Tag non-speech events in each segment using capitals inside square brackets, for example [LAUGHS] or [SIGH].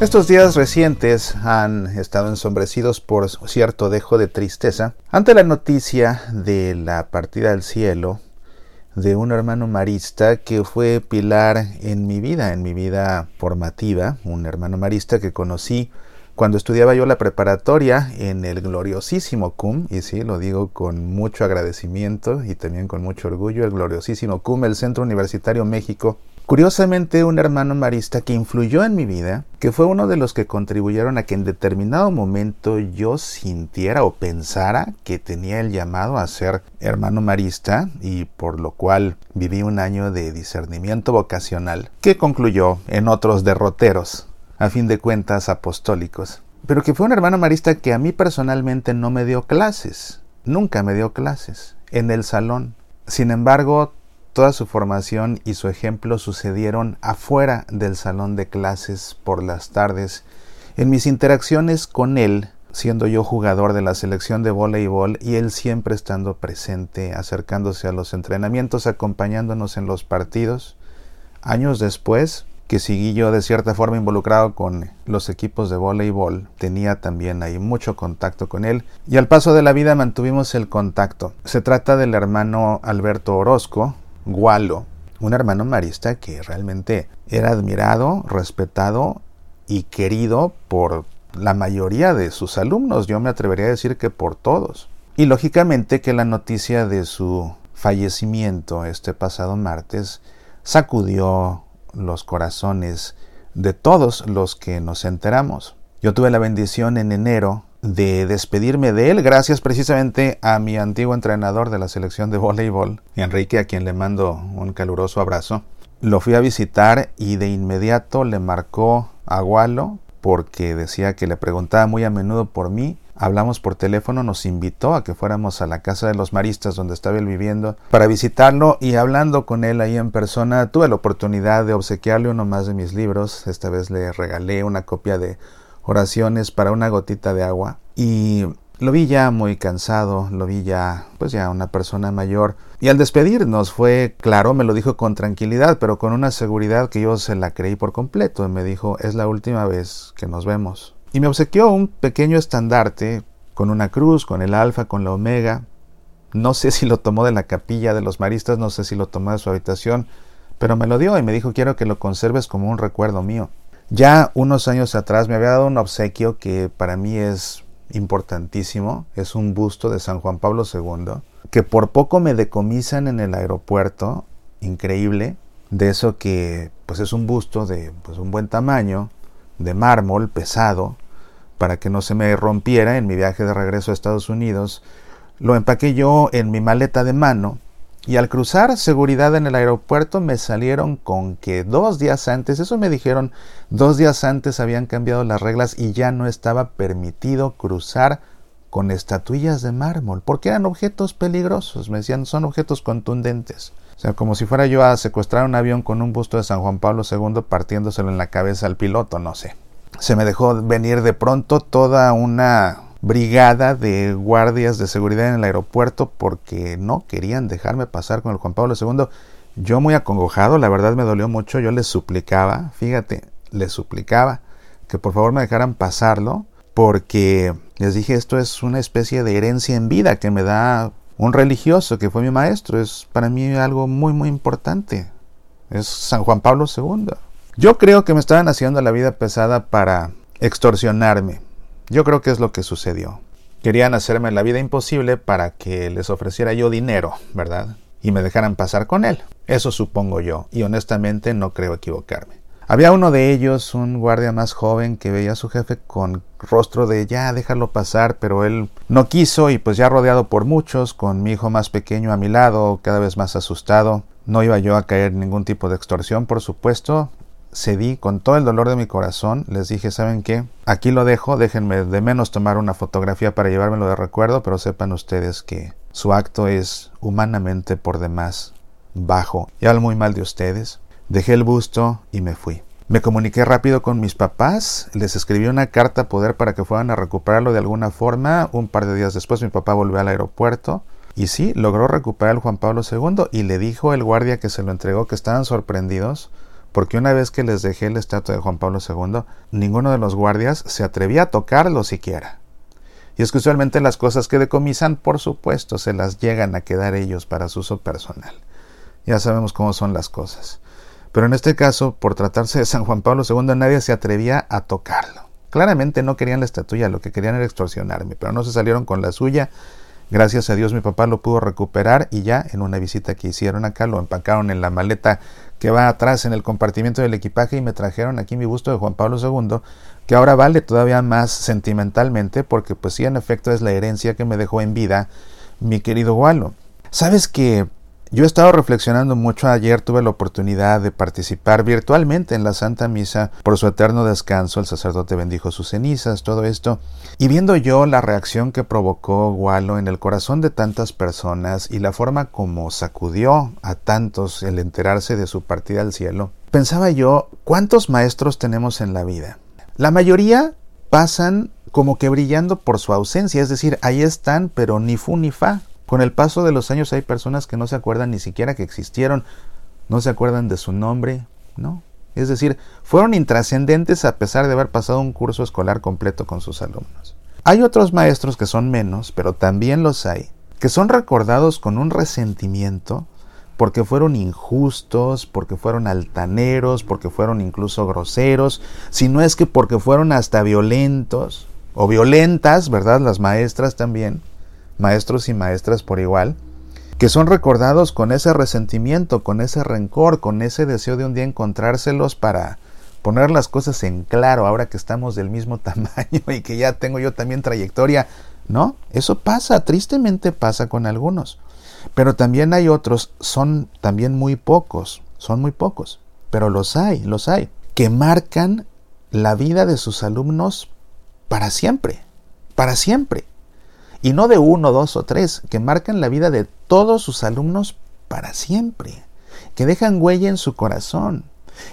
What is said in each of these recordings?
Estos días recientes han estado ensombrecidos por cierto dejo de tristeza ante la noticia de la partida al cielo de un hermano marista que fue pilar en mi vida, en mi vida formativa, un hermano marista que conocí cuando estudiaba yo la preparatoria en el gloriosísimo CUM, y sí, lo digo con mucho agradecimiento y también con mucho orgullo, el gloriosísimo CUM, el Centro Universitario México, Curiosamente, un hermano marista que influyó en mi vida, que fue uno de los que contribuyeron a que en determinado momento yo sintiera o pensara que tenía el llamado a ser hermano marista y por lo cual viví un año de discernimiento vocacional, que concluyó en otros derroteros, a fin de cuentas apostólicos. Pero que fue un hermano marista que a mí personalmente no me dio clases, nunca me dio clases, en el salón. Sin embargo, Toda su formación y su ejemplo sucedieron afuera del salón de clases por las tardes. En mis interacciones con él, siendo yo jugador de la selección de voleibol y él siempre estando presente, acercándose a los entrenamientos, acompañándonos en los partidos. Años después, que seguí yo de cierta forma involucrado con los equipos de voleibol, tenía también ahí mucho contacto con él y al paso de la vida mantuvimos el contacto. Se trata del hermano Alberto Orozco, Gualo, un hermano marista que realmente era admirado, respetado y querido por la mayoría de sus alumnos, yo me atrevería a decir que por todos. Y lógicamente que la noticia de su fallecimiento este pasado martes sacudió los corazones de todos los que nos enteramos. Yo tuve la bendición en enero de despedirme de él gracias precisamente a mi antiguo entrenador de la selección de voleibol, Enrique, a quien le mando un caluroso abrazo. Lo fui a visitar y de inmediato le marcó a Gualo porque decía que le preguntaba muy a menudo por mí. Hablamos por teléfono, nos invitó a que fuéramos a la casa de los maristas donde estaba él viviendo para visitarlo y hablando con él ahí en persona tuve la oportunidad de obsequiarle uno más de mis libros. Esta vez le regalé una copia de oraciones para una gotita de agua y lo vi ya muy cansado, lo vi ya pues ya una persona mayor y al despedirnos fue claro, me lo dijo con tranquilidad, pero con una seguridad que yo se la creí por completo y me dijo es la última vez que nos vemos. Y me obsequió un pequeño estandarte con una cruz, con el alfa, con la omega. No sé si lo tomó de la capilla de los maristas, no sé si lo tomó de su habitación, pero me lo dio y me dijo quiero que lo conserves como un recuerdo mío. Ya unos años atrás me había dado un obsequio que para mí es importantísimo, es un busto de San Juan Pablo II, que por poco me decomisan en el aeropuerto, increíble, de eso que pues es un busto de pues, un buen tamaño, de mármol pesado, para que no se me rompiera en mi viaje de regreso a Estados Unidos. Lo empaqué yo en mi maleta de mano y al cruzar seguridad en el aeropuerto me salieron con que dos días antes, eso me dijeron, dos días antes habían cambiado las reglas y ya no estaba permitido cruzar con estatuillas de mármol, porque eran objetos peligrosos, me decían, son objetos contundentes. O sea, como si fuera yo a secuestrar un avión con un busto de San Juan Pablo II partiéndoselo en la cabeza al piloto, no sé. Se me dejó venir de pronto toda una brigada de guardias de seguridad en el aeropuerto porque no querían dejarme pasar con el Juan Pablo II. Yo muy acongojado, la verdad me dolió mucho, yo les suplicaba, fíjate, les suplicaba que por favor me dejaran pasarlo porque les dije esto es una especie de herencia en vida que me da un religioso que fue mi maestro, es para mí algo muy muy importante. Es San Juan Pablo II. Yo creo que me estaban haciendo la vida pesada para extorsionarme, yo creo que es lo que sucedió. Querían hacerme la vida imposible para que les ofreciera yo dinero, ¿verdad? Y me dejaran pasar con él. Eso supongo yo, y honestamente no creo equivocarme. Había uno de ellos, un guardia más joven, que veía a su jefe con rostro de ya déjalo pasar, pero él no quiso y pues ya rodeado por muchos, con mi hijo más pequeño a mi lado, cada vez más asustado, no iba yo a caer ningún tipo de extorsión, por supuesto, cedí con todo el dolor de mi corazón. Les dije, ¿saben qué? Aquí lo dejo, déjenme de menos tomar una fotografía para llevármelo de recuerdo, pero sepan ustedes que su acto es humanamente por demás bajo. Y hablo muy mal de ustedes. Dejé el busto y me fui. Me comuniqué rápido con mis papás, les escribí una carta a poder para que fueran a recuperarlo de alguna forma. Un par de días después mi papá volvió al aeropuerto y sí, logró recuperar el Juan Pablo II y le dijo el guardia que se lo entregó que estaban sorprendidos porque una vez que les dejé la estatua de Juan Pablo II, ninguno de los guardias se atrevía a tocarlo siquiera. Y es que usualmente las cosas que decomisan, por supuesto, se las llegan a quedar ellos para su uso personal. Ya sabemos cómo son las cosas. Pero en este caso, por tratarse de San Juan Pablo II, nadie se atrevía a tocarlo. Claramente no querían la estatua, lo que querían era extorsionarme, pero no se salieron con la suya. Gracias a Dios mi papá lo pudo recuperar y ya en una visita que hicieron acá lo empacaron en la maleta que va atrás en el compartimiento del equipaje y me trajeron aquí mi busto de Juan Pablo II, que ahora vale todavía más sentimentalmente porque pues sí en efecto es la herencia que me dejó en vida mi querido Walo. ¿Sabes que yo he estado reflexionando mucho. Ayer tuve la oportunidad de participar virtualmente en la Santa Misa por su eterno descanso. El sacerdote bendijo sus cenizas, todo esto. Y viendo yo la reacción que provocó Walo en el corazón de tantas personas y la forma como sacudió a tantos el enterarse de su partida al cielo, pensaba yo, ¿cuántos maestros tenemos en la vida? La mayoría pasan como que brillando por su ausencia, es decir, ahí están, pero ni fu ni fa. Con el paso de los años hay personas que no se acuerdan ni siquiera que existieron, no se acuerdan de su nombre, ¿no? Es decir, fueron intrascendentes a pesar de haber pasado un curso escolar completo con sus alumnos. Hay otros maestros que son menos, pero también los hay, que son recordados con un resentimiento porque fueron injustos, porque fueron altaneros, porque fueron incluso groseros, si no es que porque fueron hasta violentos o violentas, ¿verdad? Las maestras también maestros y maestras por igual, que son recordados con ese resentimiento, con ese rencor, con ese deseo de un día encontrárselos para poner las cosas en claro ahora que estamos del mismo [LAUGHS] tamaño y que ya tengo yo también trayectoria. No, eso pasa, tristemente pasa con algunos. Pero también hay otros, son también muy pocos, son muy pocos, pero los hay, los hay, que marcan la vida de sus alumnos para siempre, para siempre y no de uno, dos o tres, que marcan la vida de todos sus alumnos para siempre, que dejan huella en su corazón.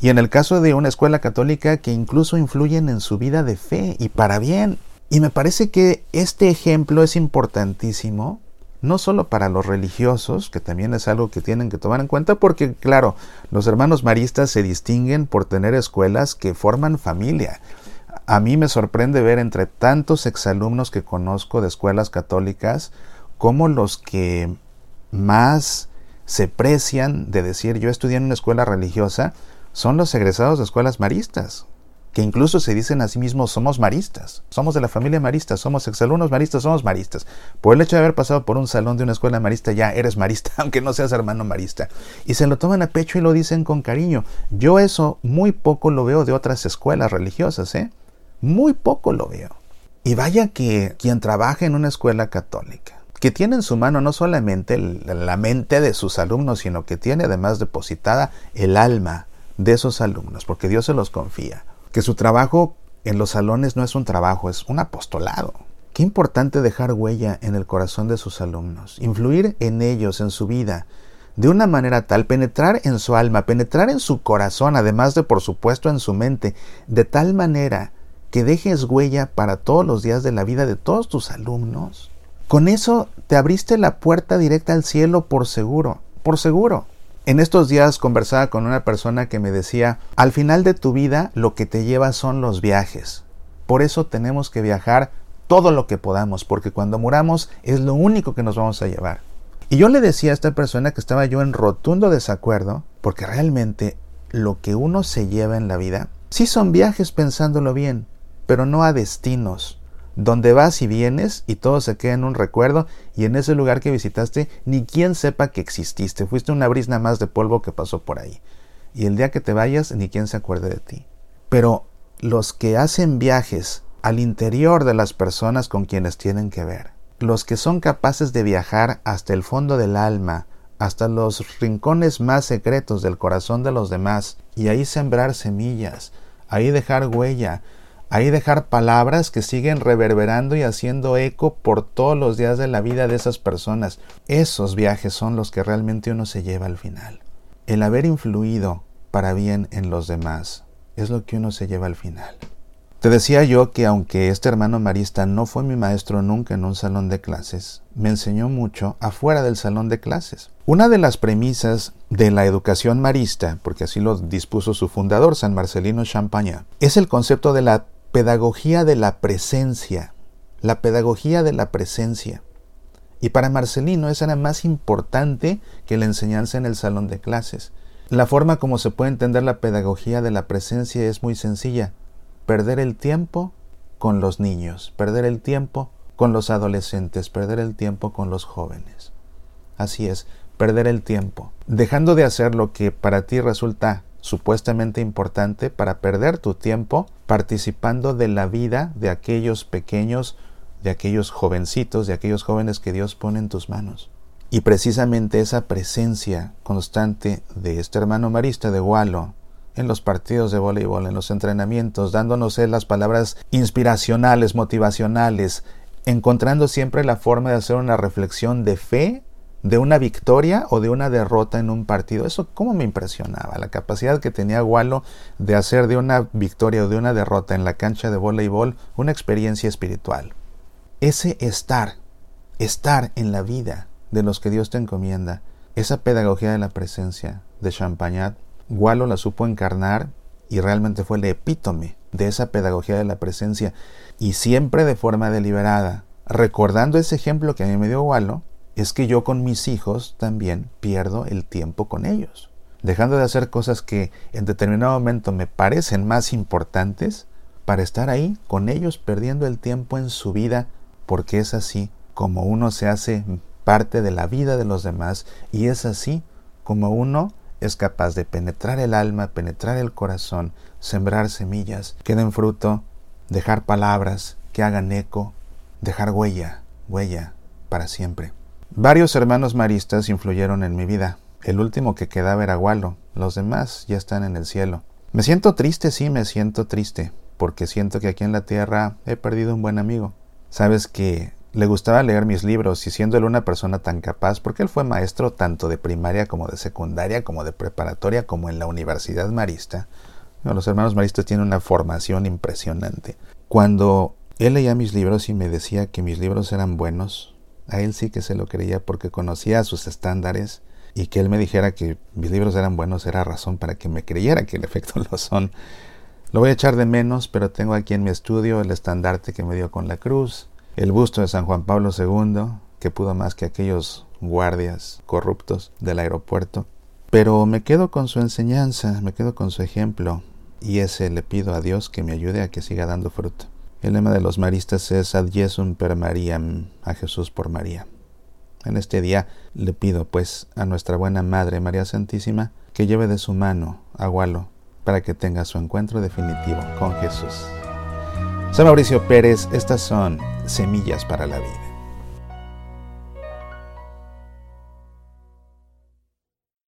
Y en el caso de una escuela católica que incluso influyen en su vida de fe y para bien. Y me parece que este ejemplo es importantísimo, no solo para los religiosos, que también es algo que tienen que tomar en cuenta, porque claro, los hermanos maristas se distinguen por tener escuelas que forman familia, a mí me sorprende ver entre tantos exalumnos que conozco de escuelas católicas, como los que más se precian de decir yo estudié en una escuela religiosa son los egresados de escuelas maristas, que incluso se dicen a sí mismos somos maristas, somos de la familia marista, somos exalumnos maristas, somos maristas. Por el hecho de haber pasado por un salón de una escuela marista ya eres marista, [LAUGHS] aunque no seas hermano marista. Y se lo toman a pecho y lo dicen con cariño. Yo eso muy poco lo veo de otras escuelas religiosas, ¿eh? Muy poco lo veo. Y vaya que quien trabaja en una escuela católica, que tiene en su mano no solamente la mente de sus alumnos, sino que tiene además depositada el alma de esos alumnos, porque Dios se los confía. Que su trabajo en los salones no es un trabajo, es un apostolado. Qué importante dejar huella en el corazón de sus alumnos, influir en ellos, en su vida, de una manera tal, penetrar en su alma, penetrar en su corazón, además de por supuesto en su mente, de tal manera que dejes huella para todos los días de la vida de todos tus alumnos. Con eso te abriste la puerta directa al cielo por seguro, por seguro. En estos días conversaba con una persona que me decía, al final de tu vida lo que te lleva son los viajes. Por eso tenemos que viajar todo lo que podamos, porque cuando muramos es lo único que nos vamos a llevar. Y yo le decía a esta persona que estaba yo en rotundo desacuerdo, porque realmente lo que uno se lleva en la vida, sí son viajes pensándolo bien, pero no a destinos, donde vas y vienes y todo se queda en un recuerdo y en ese lugar que visitaste ni quien sepa que exististe, fuiste una brisna más de polvo que pasó por ahí. Y el día que te vayas ni quien se acuerde de ti. Pero los que hacen viajes al interior de las personas con quienes tienen que ver, los que son capaces de viajar hasta el fondo del alma, hasta los rincones más secretos del corazón de los demás, y ahí sembrar semillas, ahí dejar huella, Ahí dejar palabras que siguen reverberando y haciendo eco por todos los días de la vida de esas personas. Esos viajes son los que realmente uno se lleva al final. El haber influido para bien en los demás es lo que uno se lleva al final. Te decía yo que aunque este hermano marista no fue mi maestro nunca en un salón de clases, me enseñó mucho afuera del salón de clases. Una de las premisas de la educación marista, porque así lo dispuso su fundador, San Marcelino Champagnat, es el concepto de la pedagogía de la presencia. La pedagogía de la presencia. Y para Marcelino esa era más importante que la enseñanza en el salón de clases. La forma como se puede entender la pedagogía de la presencia es muy sencilla perder el tiempo con los niños, perder el tiempo con los adolescentes, perder el tiempo con los jóvenes. Así es, perder el tiempo, dejando de hacer lo que para ti resulta supuestamente importante para perder tu tiempo participando de la vida de aquellos pequeños, de aquellos jovencitos, de aquellos jóvenes que Dios pone en tus manos. Y precisamente esa presencia constante de este hermano marista de Gualo, en los partidos de voleibol, en los entrenamientos, dándonos las palabras inspiracionales, motivacionales, encontrando siempre la forma de hacer una reflexión de fe, de una victoria o de una derrota en un partido. Eso cómo me impresionaba, la capacidad que tenía Gualo de hacer de una victoria o de una derrota en la cancha de voleibol una experiencia espiritual. Ese estar, estar en la vida de los que Dios te encomienda, esa pedagogía de la presencia de Champagnat Gualo la supo encarnar y realmente fue el epítome de esa pedagogía de la presencia y siempre de forma deliberada. Recordando ese ejemplo que a mí me dio Gualo, es que yo con mis hijos también pierdo el tiempo con ellos, dejando de hacer cosas que en determinado momento me parecen más importantes para estar ahí con ellos perdiendo el tiempo en su vida, porque es así como uno se hace parte de la vida de los demás y es así como uno es capaz de penetrar el alma, penetrar el corazón, sembrar semillas que den fruto, dejar palabras que hagan eco, dejar huella, huella para siempre. Varios hermanos maristas influyeron en mi vida. El último que quedaba era Gualo, los demás ya están en el cielo. Me siento triste, sí, me siento triste, porque siento que aquí en la tierra he perdido un buen amigo. Sabes que le gustaba leer mis libros y siendo él una persona tan capaz, porque él fue maestro tanto de primaria como de secundaria, como de preparatoria, como en la Universidad Marista. los hermanos maristas tienen una formación impresionante. Cuando él leía mis libros y me decía que mis libros eran buenos, a él sí que se lo creía porque conocía sus estándares y que él me dijera que mis libros eran buenos era razón para que me creyera que en efecto [LAUGHS] lo son. Lo voy a echar de menos, pero tengo aquí en mi estudio el estandarte que me dio con la cruz, el busto de San Juan Pablo II, que pudo más que aquellos guardias corruptos del aeropuerto. Pero me quedo con su enseñanza, me quedo con su ejemplo, y ese le pido a Dios que me ayude a que siga dando fruto. El lema de los maristas es Ad Jesum per Mariam, a Jesús por María. En este día le pido pues a nuestra buena Madre María Santísima que lleve de su mano a Gualo para que tenga su encuentro definitivo con Jesús. Soy Mauricio Pérez, estas son Semillas para la Vida.